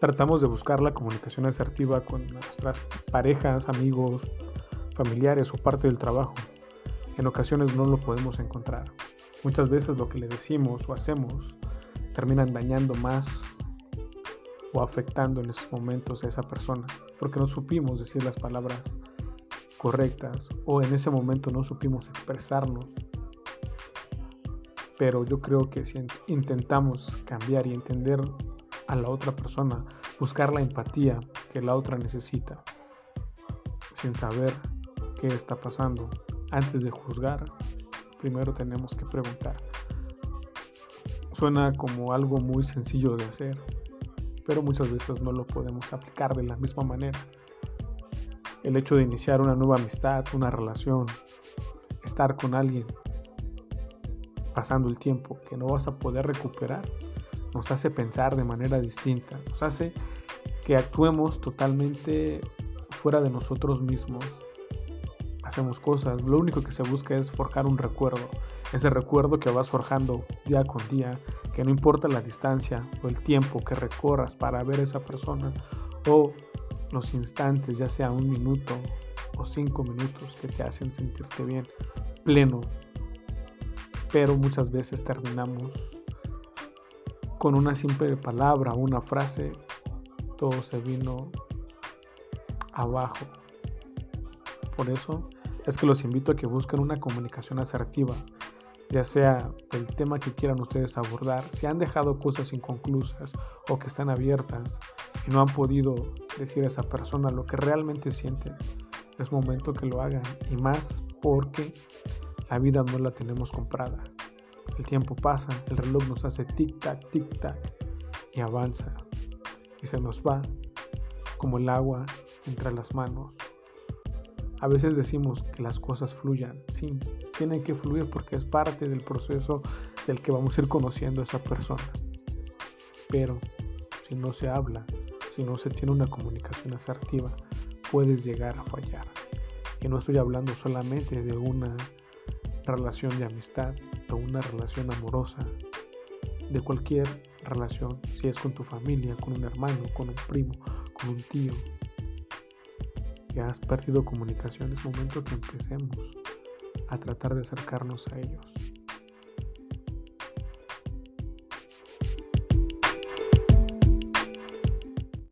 tratamos de buscar la comunicación asertiva con nuestras parejas, amigos, familiares o parte del trabajo. En ocasiones no lo podemos encontrar. Muchas veces lo que le decimos o hacemos terminan dañando más o afectando en esos momentos a esa persona, porque no supimos decir las palabras correctas o en ese momento no supimos expresarnos. Pero yo creo que si intentamos cambiar y entender a la otra persona, buscar la empatía que la otra necesita, sin saber qué está pasando. Antes de juzgar, primero tenemos que preguntar. Suena como algo muy sencillo de hacer, pero muchas veces no lo podemos aplicar de la misma manera. El hecho de iniciar una nueva amistad, una relación, estar con alguien, pasando el tiempo que no vas a poder recuperar, nos hace pensar de manera distinta, nos hace que actuemos totalmente fuera de nosotros mismos. Hacemos cosas, lo único que se busca es forjar un recuerdo, ese recuerdo que vas forjando día con día, que no importa la distancia o el tiempo que recorras para ver esa persona o los instantes, ya sea un minuto o cinco minutos que te hacen sentirte bien, pleno. Pero muchas veces terminamos con una simple palabra, una frase, todo se vino abajo. Por eso es que los invito a que busquen una comunicación asertiva, ya sea el tema que quieran ustedes abordar, si han dejado cosas inconclusas o que están abiertas y no han podido decir a esa persona lo que realmente sienten, es momento que lo hagan y más porque la vida no la tenemos comprada. El tiempo pasa, el reloj nos hace tic-tac, tic-tac y avanza y se nos va como el agua entre las manos. A veces decimos que las cosas fluyan, sí, tienen que fluir porque es parte del proceso del que vamos a ir conociendo a esa persona. Pero si no se habla, si no se tiene una comunicación asertiva, puedes llegar a fallar. Y no estoy hablando solamente de una relación de amistad, una relación amorosa, de cualquier relación, si es con tu familia, con un hermano, con un primo, con un tío, que has perdido comunicación, es momento que empecemos a tratar de acercarnos a ellos.